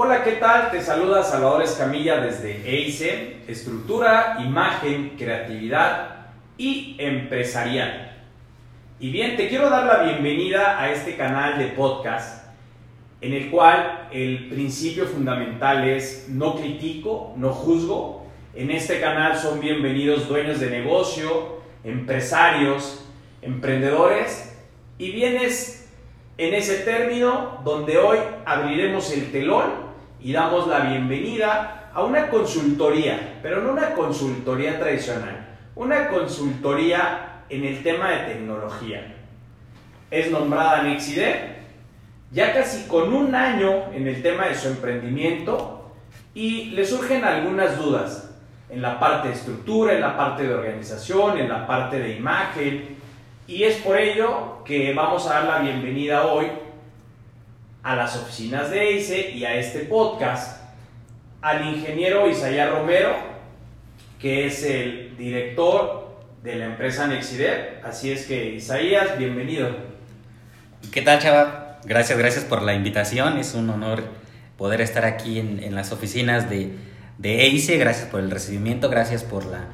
Hola, ¿qué tal? Te saluda Salvador Escamilla desde EICE, Estructura, Imagen, Creatividad y Empresarial. Y bien, te quiero dar la bienvenida a este canal de podcast en el cual el principio fundamental es no critico, no juzgo. En este canal son bienvenidos dueños de negocio, empresarios, emprendedores y vienes en ese término donde hoy abriremos el telón y damos la bienvenida a una consultoría, pero no una consultoría tradicional, una consultoría en el tema de tecnología. Es nombrada Nexide, ya casi con un año en el tema de su emprendimiento y le surgen algunas dudas en la parte de estructura, en la parte de organización, en la parte de imagen y es por ello que vamos a dar la bienvenida hoy a las oficinas de EICE y a este podcast al ingeniero Isaías Romero, que es el director de la empresa Nexider. Así es que, Isaías, bienvenido. ¿Qué tal, Chava? Gracias, gracias por la invitación. Es un honor poder estar aquí en, las oficinas de, de EICE. Gracias por el recibimiento, gracias por la,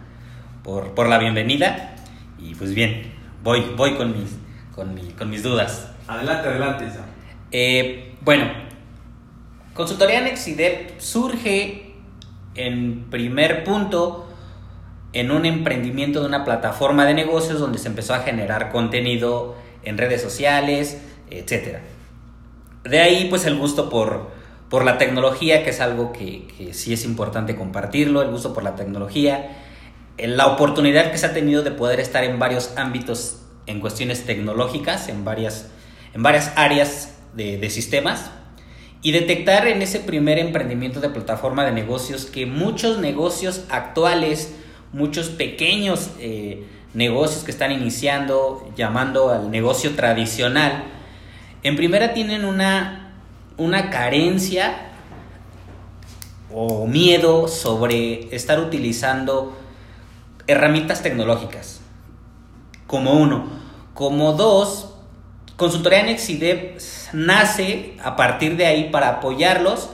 por, la bienvenida. Y pues bien, voy, voy con, mis, con, con mis dudas. Adelante, adelante, Isa. Eh, bueno, Consultoría Nexidep surge en primer punto en un emprendimiento de una plataforma de negocios donde se empezó a generar contenido en redes sociales, etc. De ahí pues el gusto por, por la tecnología, que es algo que, que, sí es importante compartirlo, el gusto por la tecnología, la oportunidad que se ha tenido de poder estar en varios ámbitos en cuestiones tecnológicas, en varias, en varias áreas de, sistemas y detectar en ese primer emprendimiento de plataforma de negocios que muchos negocios actuales, muchos pequeños eh, negocios que están iniciando, llamando al negocio tradicional, en primera tienen una, una carencia o miedo sobre estar utilizando herramientas tecnológicas, como uno. Como dos, Consultoría Nexidep nace a partir de ahí para apoyarlos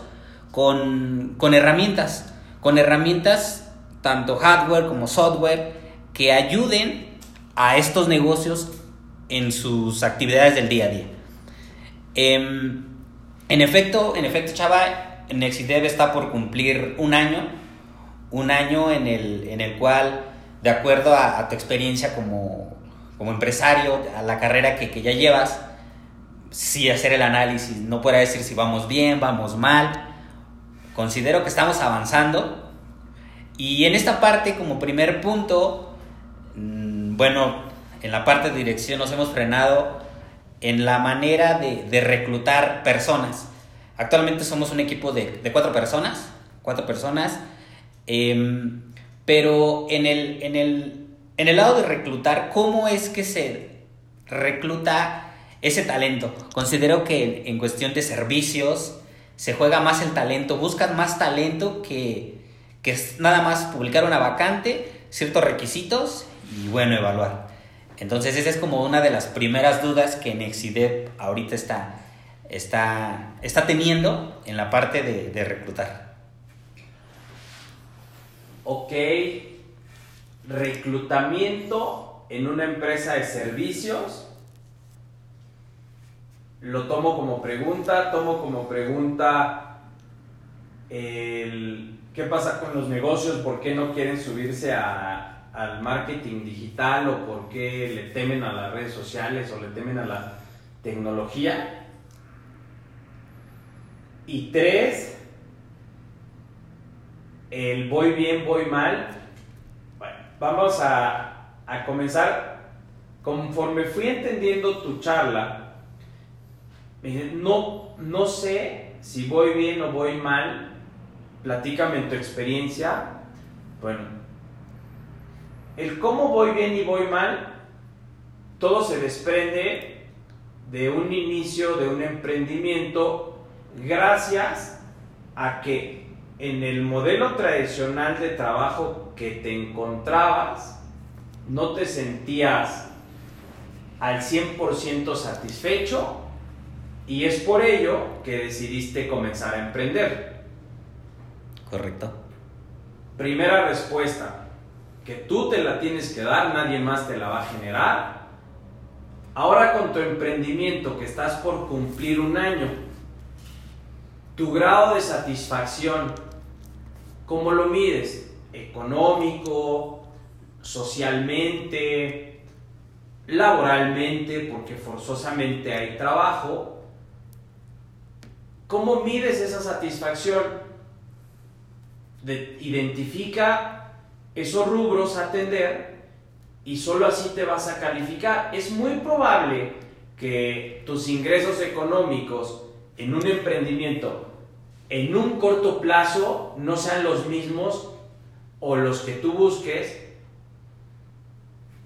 con, herramientas, con herramientas tanto hardware como software que ayuden a estos negocios en sus actividades del día a día. Em, en efecto, en efecto, Chava, Nexidev está por cumplir un año, un año en el, en el cual, de acuerdo a tu experiencia como, como empresario, a la carrera que, que ya llevas, sí hacer el análisis, no puedo decir si vamos bien, vamos mal. Considero que estamos avanzando. Y en esta parte, como primer punto, mm, bueno, en la parte de dirección nos hemos frenado en la manera de, de reclutar personas. Actualmente somos un equipo de, de cuatro personas, cuatro personas, em, pero en el, en el en el lado de reclutar, ¿cómo es que se recluta ese talento? Considero que en cuestión de servicios se juega más el talento, buscan más talento que, que nada más publicar una vacante, ciertos requisitos y bueno, evaluar. Entonces esa es como una de las primeras dudas que Nexidep ahorita está, está, está teniendo en la parte de, de reclutar. Ok, reclutamiento en una empresa de servicios. Lo tomo como pregunta, tomo como pregunta el, qué pasa con los negocios, por qué no quieren subirse al marketing digital o por qué le temen a las redes sociales o le temen a la tecnología. Y tres, el voy bien, voy mal, vamos a, comenzar. Conforme fui entendiendo tu charla, no, no sé si voy bien o voy mal, platícame tu experiencia. Bueno, el cómo voy bien y voy mal, todo se desprende de un inicio, de un emprendimiento, gracias a que en el modelo tradicional de trabajo que te encontrabas, no te sentías al 100% satisfecho Y es por ello que decidiste comenzar a emprender. Correcto. Primera respuesta, que tú te la tienes que dar, nadie más te la va a generar. Ahora con tu emprendimiento que estás por cumplir un año, tu grado de satisfacción, ¿cómo lo mides? Económico, socialmente, laboralmente, porque forzosamente hay trabajo. ¿Cómo mides esa satisfacción? identifica esos rubros a atender y solo así te vas a calificar. Es muy probable que tus ingresos económicos en un emprendimiento en un corto plazo no sean los mismos o los que tú busques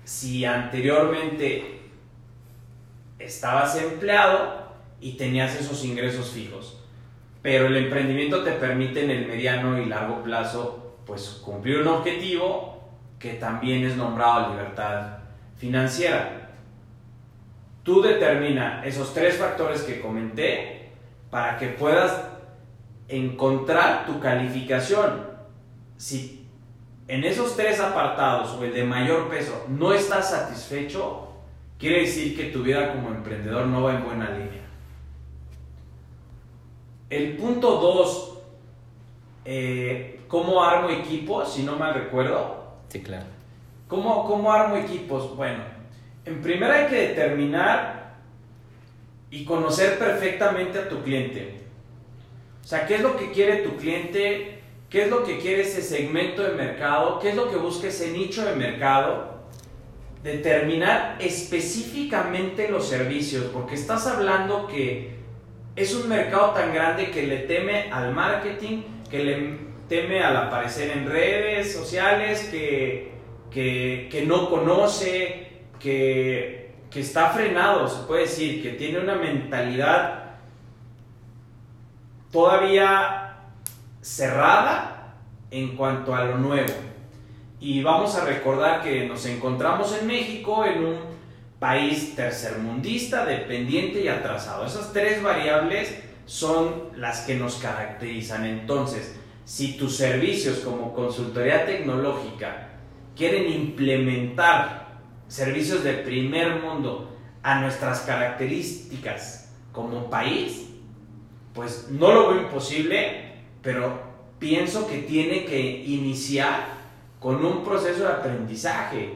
si anteriormente estabas empleado y tenías esos ingresos fijos. Pero el emprendimiento te permite en el mediano y largo plazo pues cumplir un objetivo que también es nombrado libertad financiera. Tú determina esos tres factores que comenté para que puedas encontrar tu calificación. Si en esos tres apartados o el de mayor peso no estás satisfecho, quiere decir que tu vida como emprendedor no va en buena línea. El punto 2, eh, ¿cómo armo equipos? Si no mal recuerdo. Sí, claro. ¿Cómo, ¿Cómo armo equipos? Bueno, en primer hay que determinar y conocer perfectamente a tu cliente. O sea, ¿qué es lo que quiere tu cliente? ¿Qué es lo que quiere ese segmento de mercado? ¿Qué es lo que busca ese nicho de mercado? Determinar específicamente los servicios, porque estás hablando que es un mercado tan grande que le teme al marketing, que le teme al aparecer en redes sociales, que, que, no conoce, que, que está frenado, se puede decir, que tiene una mentalidad todavía cerrada en cuanto a lo nuevo. Y vamos a recordar que nos encontramos en México en un país tercermundista, dependiente y atrasado. Esas tres variables son las que nos caracterizan. Entonces, si tus servicios como consultoría tecnológica quieren implementar servicios de primer mundo a nuestras características como país, pues no lo veo imposible, pero pienso que tiene que iniciar con un proceso de aprendizaje.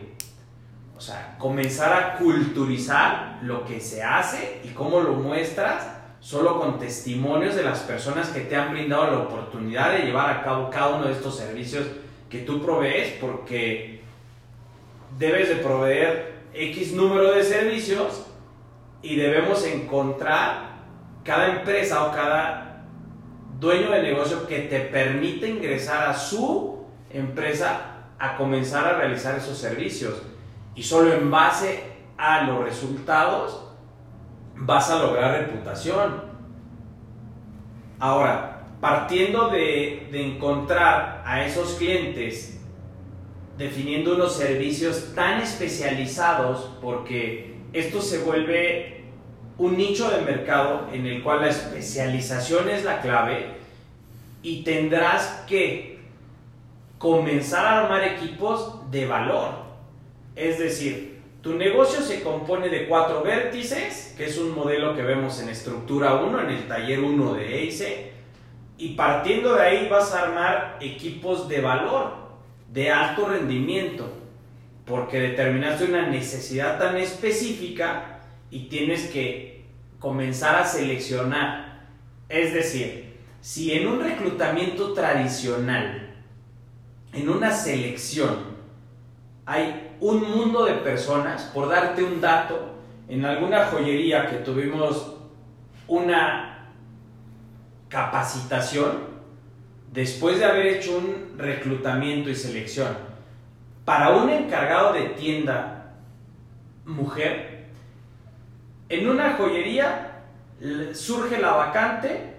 O sea, comenzar a culturizar lo que se hace y cómo lo muestras solo con testimonios de las personas que te han brindado la oportunidad de llevar a cabo cada uno de estos servicios que tú provees porque debes de proveer X número de servicios y debemos encontrar cada empresa o cada dueño de negocio que te permite ingresar a su empresa a comenzar a realizar esos servicios. Y solo en base a los resultados vas a lograr reputación. Ahora, partiendo de, de encontrar a esos clientes definiendo unos servicios tan especializados, porque esto se vuelve un nicho de mercado en el cual la especialización es la clave y tendrás que comenzar a armar equipos de valor. Es decir, tu negocio se compone de cuatro vértices, que es un modelo que vemos en estructura 1, en el taller 1 de EICE, y partiendo de ahí vas a armar equipos de valor, de alto rendimiento, porque determinaste una necesidad tan específica y tienes que comenzar a seleccionar. Es decir, si en un reclutamiento tradicional, en una selección, hay un mundo de personas, por darte un dato, en alguna joyería que tuvimos una capacitación, después de haber hecho un reclutamiento y selección, para un encargado de tienda mujer, en una joyería surge la vacante,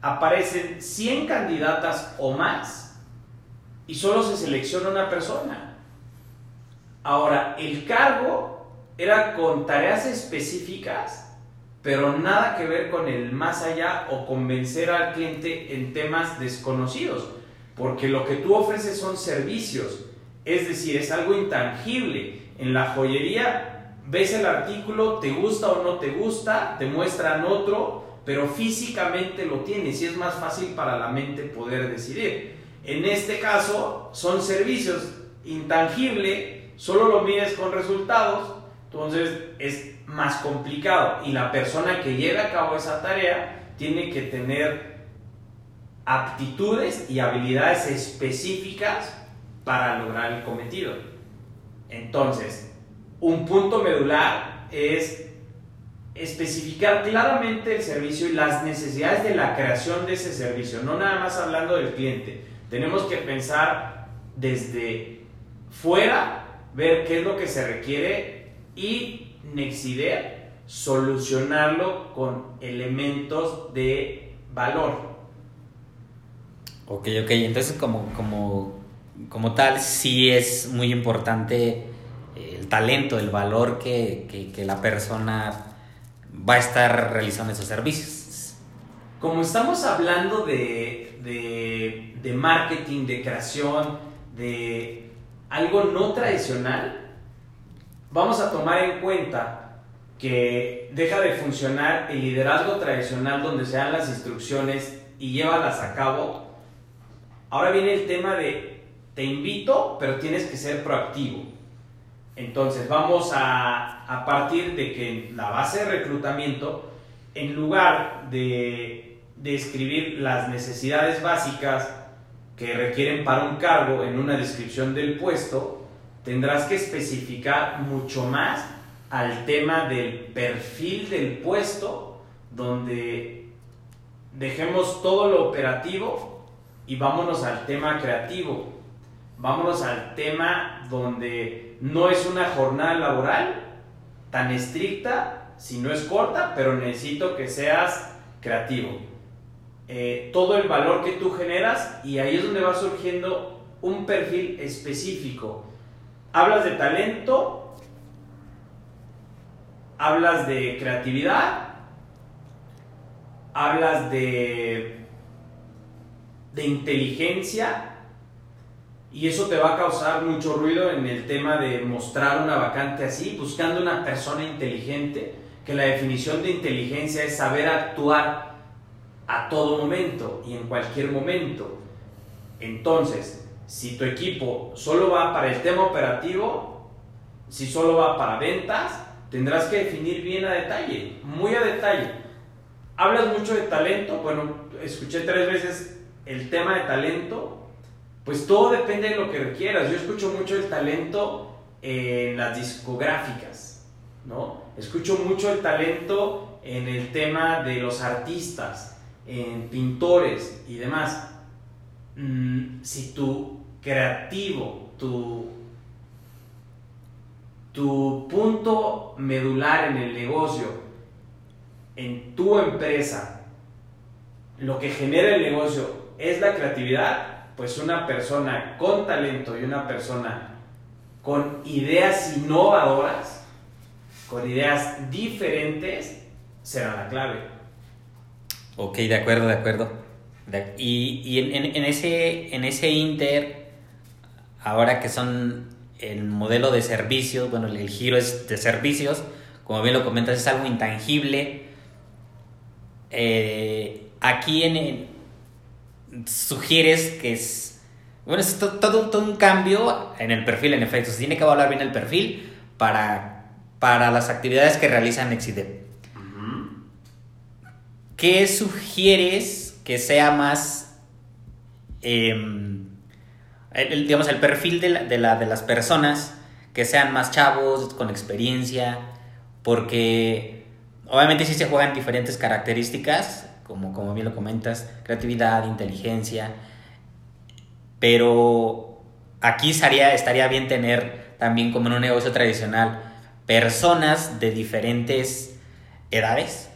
aparecen 100 candidatas o más y solo se selecciona una persona. Ahora, el cargo era con tareas específicas pero nada que ver con el más allá o convencer al cliente en temas desconocidos, porque lo que tú ofreces son servicios, es decir, es algo intangible. En la joyería ves el artículo, te gusta o no te gusta, te muestran otro, pero físicamente lo tienes y es más fácil para la mente poder decidir. En este caso son servicios intangible, solo lo mides con resultados, entonces es más complicado y la persona que lleve a cabo esa tarea tiene que tener aptitudes y habilidades específicas para lograr el cometido. Entonces, un punto medular es especificar claramente el servicio y las necesidades de la creación de ese servicio, no nada más hablando del cliente. Tenemos que pensar desde fuera, ver qué es lo que se requiere y Nexidea solucionarlo con elementos de valor. Ok, ok, entonces como, como, como tal sí es muy importante talento, el valor que, que, la persona va a estar realizando esos servicios. Como estamos hablando de, de, de marketing, de creación, de algo no tradicional, vamos a tomar en cuenta que deja de funcionar el liderazgo tradicional donde se dan las instrucciones y llévalas a cabo. Ahora viene el tema de te invito, pero tienes que ser proactivo. Entonces vamos a, partir de que la base de reclutamiento, en lugar de, de escribir las necesidades básicas que requieren para un cargo en una descripción del puesto, tendrás que especificar mucho más al tema del perfil del puesto, donde dejemos todo lo operativo y vámonos al tema creativo. Vámonos al tema donde no es una jornada laboral tan estricta, si no es corta, pero necesito que seas creativo. Eh, todo el valor que tú generas y ahí es donde va surgiendo un perfil específico hablas de talento, hablas de creatividad, hablas de, de inteligencia y eso te va a causar mucho ruido en el tema de mostrar una vacante así, buscando una persona inteligente, que la definición de inteligencia es saber actuar a todo momento y en cualquier momento. Entonces, si tu equipo solo va para el tema operativo, si solo va para ventas, tendrás que definir bien a detalle, muy a detalle. Hablas mucho de talento, bueno, escuché tres veces el tema de talento, pues todo depende de lo que requieras. Yo escucho mucho el talento en las discográficas, ¿no? Escucho mucho el talento en el tema de los artistas, en pintores y demás. Mm, si tu creativo, tu, tu punto medular en el negocio, en tu empresa, lo que genera el negocio es la creatividad, pues una persona con talento y una persona con ideas innovadoras, con ideas diferentes, será la clave. Ok, de acuerdo, de acuerdo. y, y en, en, ese, en ese inter, ahora que son el modelo de servicios, bueno, el giro es de servicios, como bien lo comentas, es algo intangible. Eh, aquí en, sugieres que es, bueno, es todo, todo, un cambio en el perfil, en efecto, se tiene que evaluar bien el perfil para, para las actividades que realizan Exidep. ¿Qué sugieres que sea más... Em, el, digamos, el perfil de, la, de, la, de las personas que sean más chavos, con experiencia, porque obviamente sí se juegan diferentes características, como, como bien lo comentas, creatividad, inteligencia, pero aquí estaría, estaría bien tener también como en un negocio tradicional personas de diferentes edades.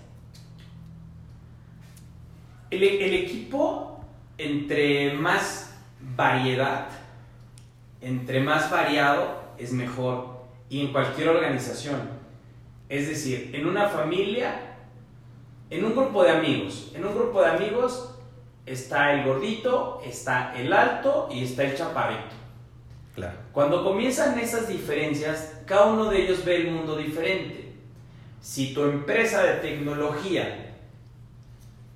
El, el equipo, entre más variedad, entre más variado es mejor y en cualquier organización. Es decir, en una familia en un grupo de amigos, en un grupo de amigos está el gordito, está el alto y está el chaparrito. Claro. Cuando comienzan esas diferencias, cada uno de ellos ve el mundo diferente. Si tu empresa de tecnología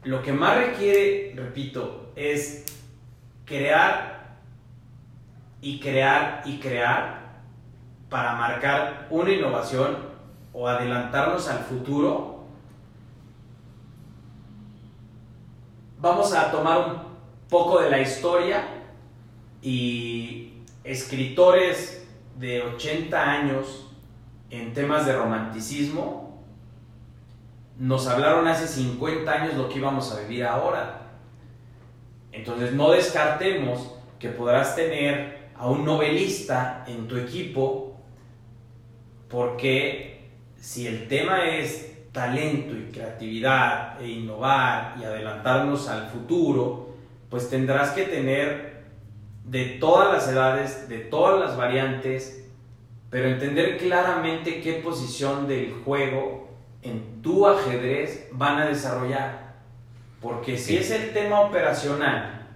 lo que más requiere, repito, es crear y crear y crear para marcar una innovación o adelantarnos al futuro, vamos a tomar un poco de la historia y escritores de 80 años en temas de romanticismo nos hablaron hace 50 años lo que íbamos a vivir ahora. Entonces no descartemos que podrás tener a un novelista en tu equipo porque si el tema es talento y creatividad e innovar y adelantarnos al futuro, pues tendrás que tener de todas las edades, de todas las variantes, pero entender claramente qué posición del juego en tu ajedrez van a desarrollar. Porque si es el tema operacional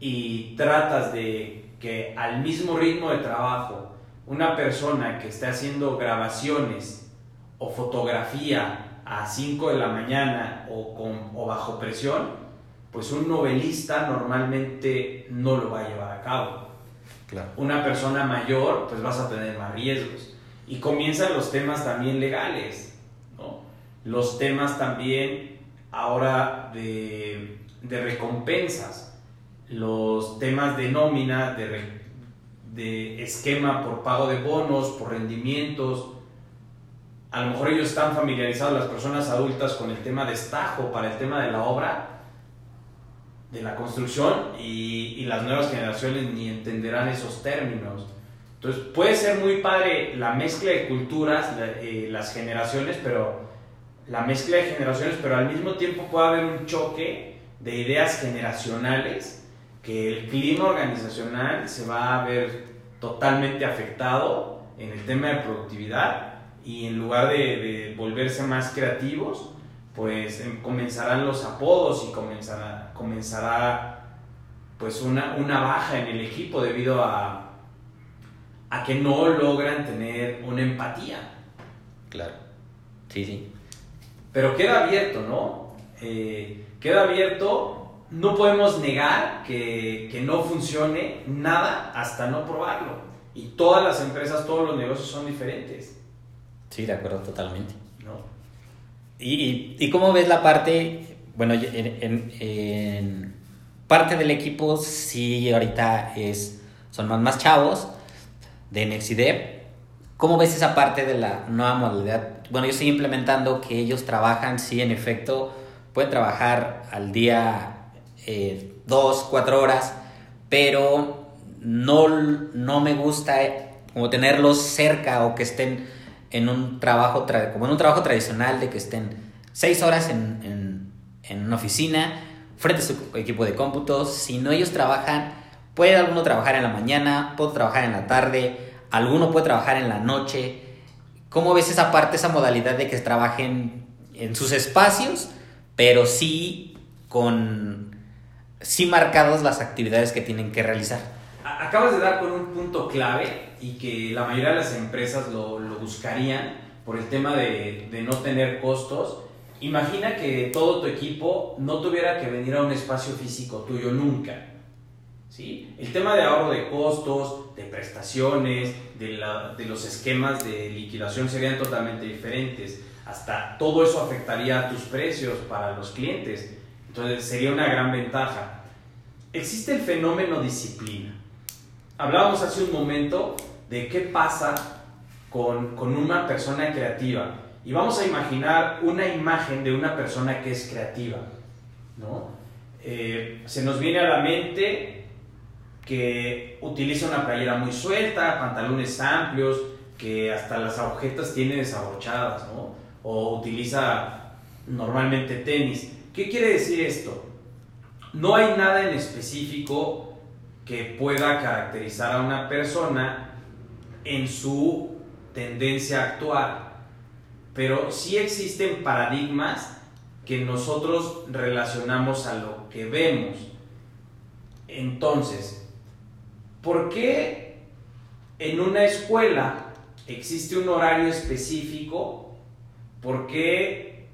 y tratas de que al mismo ritmo de trabajo una persona que esté haciendo grabaciones o fotografía a 5 de la mañana o, con, o bajo presión, pues un novelista normalmente no lo va a llevar a cabo. Una persona mayor, pues vas a tener más riesgos. Y comienzan los temas también legales, ¿no? Los temas también ahora de, de recompensas, los temas de nómina, de, de esquema por pago de bonos, por rendimientos. A lo mejor ellos están familiarizados, las personas adultas, con el tema de estajo para el tema de la obra, de la construcción y, las nuevas generaciones ni entenderán esos términos. Entonces puede ser muy padre la mezcla de culturas, eh, las generaciones, pero la mezcla de generaciones, pero al mismo tiempo puede haber un choque de ideas generacionales que el clima organizacional se va a ver totalmente afectado en el tema de productividad y en lugar de, de volverse más creativos, pues em, comenzarán los apodos y comenzará, comenzará pues una, una baja en el equipo debido a, a que no logran tener una empatía. Claro, sí, sí. Pero queda abierto, ¿no? Eh, queda abierto, no podemos negar que, que no funcione nada hasta no probarlo. Y todas las empresas, todos los negocios son diferentes. Sí, de acuerdo, totalmente. ¿Y, y, cómo ves la parte, bueno, en, en, parte del equipo sí ahorita es, son más, más chavos de Nexidev. ¿Cómo ves esa parte de la nueva modalidad? Bueno, yo estoy implementando que ellos trabajan, sí, en efecto, pueden trabajar al día eh, dos, cuatro horas, pero no, no me gusta eh, como tenerlos cerca o que estén en un trabajo, como en un trabajo tradicional de que estén seis horas en, en, una oficina, frente a su equipo de cómputos. Si no ellos trabajan, puede alguno trabajar en la mañana, puede trabajar en la tarde, alguno puede trabajar en la noche. ¿Cómo ves esa parte, esa modalidad de que trabajen en sus espacios, pero sí con sí marcadas las actividades que tienen que realizar? Acabas de dar con un punto clave y que la mayoría de las empresas lo, lo buscarían por el tema de, de, no tener costos. Imagina que todo tu equipo no tuviera que venir a un espacio físico tuyo nunca. ¿sí? El tema de ahorro de costos, de prestaciones, de, la, de los esquemas de liquidación serían totalmente diferentes. Hasta todo eso afectaría a tus precios para los clientes. Entonces sería una gran ventaja. Existe el fenómeno disciplina. Hablábamos hace un momento de qué pasa con, con una persona creativa. Y vamos a imaginar una imagen de una persona que es creativa. ¿no? Eh, se nos viene a la mente que utiliza una playera muy suelta, pantalones amplios, que hasta las agujetas tiene desabrochadas, ¿no? O utiliza normalmente tenis. ¿Qué quiere decir esto? No hay nada en específico que pueda caracterizar a una persona en su tendencia actual, pero sí existen paradigmas que nosotros relacionamos a lo que vemos. Entonces, ¿por qué en una escuela existe un horario específico? ¿Por qué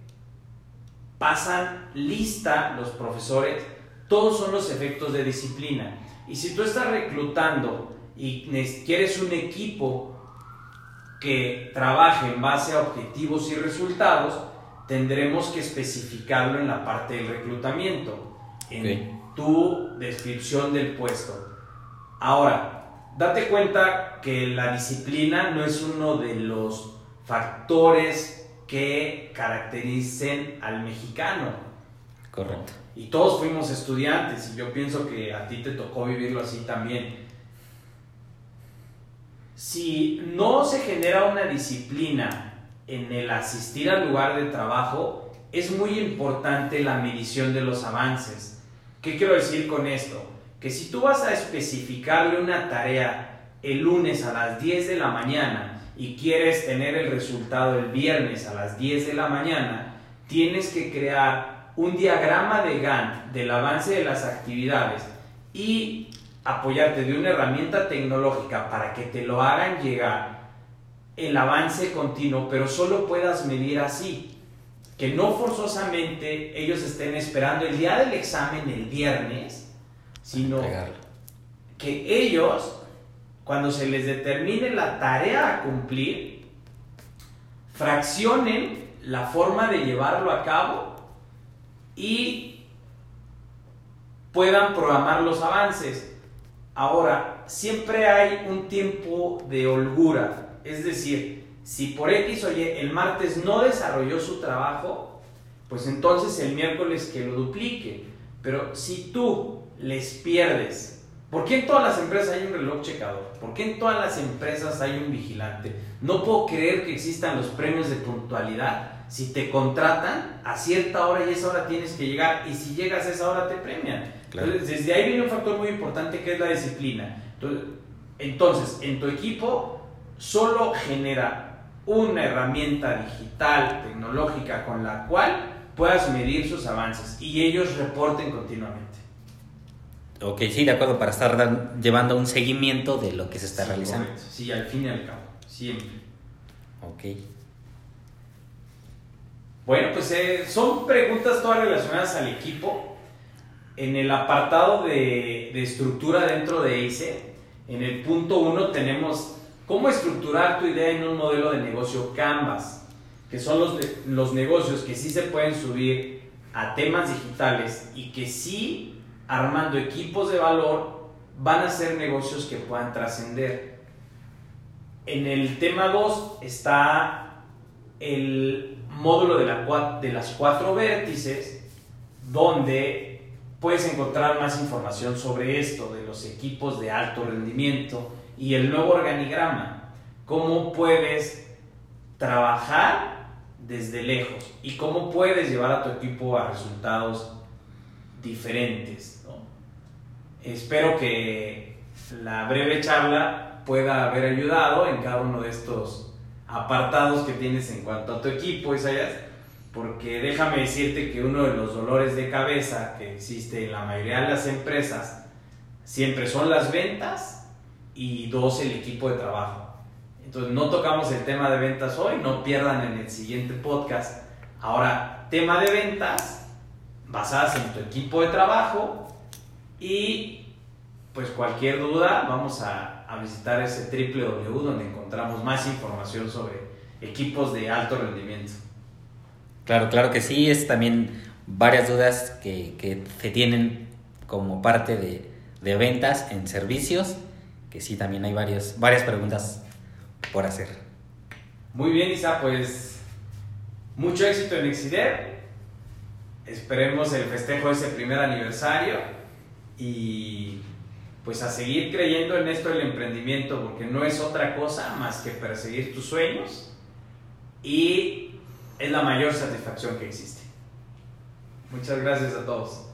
pasan lista los profesores? Todos son los efectos de disciplina. Y si tú estás reclutando y quieres un equipo que trabaje en base a objetivos y resultados, tendremos que especificarlo en la parte del reclutamiento, en tu descripción del puesto. Ahora, date cuenta que la disciplina no es uno de los factores que caractericen al mexicano. Correcto. Y todos fuimos estudiantes y yo pienso que a ti te tocó vivirlo así también. Si no se genera una disciplina en el asistir al lugar de trabajo, es muy importante la medición de los avances. ¿Qué quiero decir con esto? Que si tú vas a especificarle una tarea el lunes a las 10 de la mañana y quieres tener el resultado el viernes a las 10 de la mañana, tienes que crear un diagrama de Gantt del avance de las actividades y apoyarte de una herramienta tecnológica para que te lo hagan llegar el avance continuo, pero solo puedas medir así. Que no forzosamente ellos estén esperando el día del examen el viernes, sino que ellos, cuando se les determine la tarea a cumplir, fraccionen la forma de llevarlo a cabo y puedan programar los avances. Ahora, siempre hay un tiempo de holgura, es decir, si por X o Y el martes no desarrolló su trabajo, pues entonces el miércoles que lo duplique. Pero si tú les pierdes, ¿por qué en todas las empresas hay un reloj checador? ¿Por qué en todas las empresas hay un vigilante? No puedo creer que existan los premios de puntualidad si te contratan a cierta hora y esa hora tienes que llegar y si llegas a esa hora te premian. Entonces, desde ahí viene un factor muy importante que es la disciplina. Entonces, en tu equipo solo genera una herramienta digital, tecnológica, con la cual puedas medir sus avances y ellos reporten continuamente. Ok, sí, de acuerdo, para estar llevando un seguimiento de lo que se está realizando. Sí, al fin y al cabo, siempre. Ok. Bueno, pues eh, son preguntas todas relacionadas al equipo. En el apartado de, estructura dentro de ICE, en el punto 1 tenemos cómo estructurar tu idea en un modelo de negocio Canvas, que son los, los negocios que sí se pueden subir a temas digitales y que sí, armando equipos de valor, van a ser negocios que puedan trascender. En el tema 2 está el módulo de, la, de las cuatro vértices, donde puedes encontrar más información sobre esto, de los equipos de alto rendimiento y el nuevo organigrama, cómo puedes trabajar desde lejos y cómo puedes llevar a tu equipo a resultados diferentes. Espero que la breve charla pueda haber ayudado en cada uno de estos apartados que tienes en cuanto a tu equipo, Isaías, porque déjame decirte que uno de los dolores de cabeza que existe en la mayoría de las empresas siempre son las ventas y dos, el equipo de trabajo. Entonces no tocamos el tema de ventas hoy, no pierdan en el siguiente podcast. Ahora, tema de ventas basadas en tu equipo de trabajo y pues cualquier duda vamos a a visitar ese www donde encontramos más información sobre equipos de alto rendimiento. Claro, claro que sí, es también varias dudas que, que se tienen como parte de, de, ventas en servicios, que sí, también hay varios, varias preguntas por hacer. Muy bien, Isa, pues mucho éxito en Exider. Esperemos el festejo de ese primer aniversario y pues a seguir creyendo en esto del emprendimiento, porque no es otra cosa más que perseguir tus sueños y es la mayor satisfacción que existe. Muchas gracias a todos.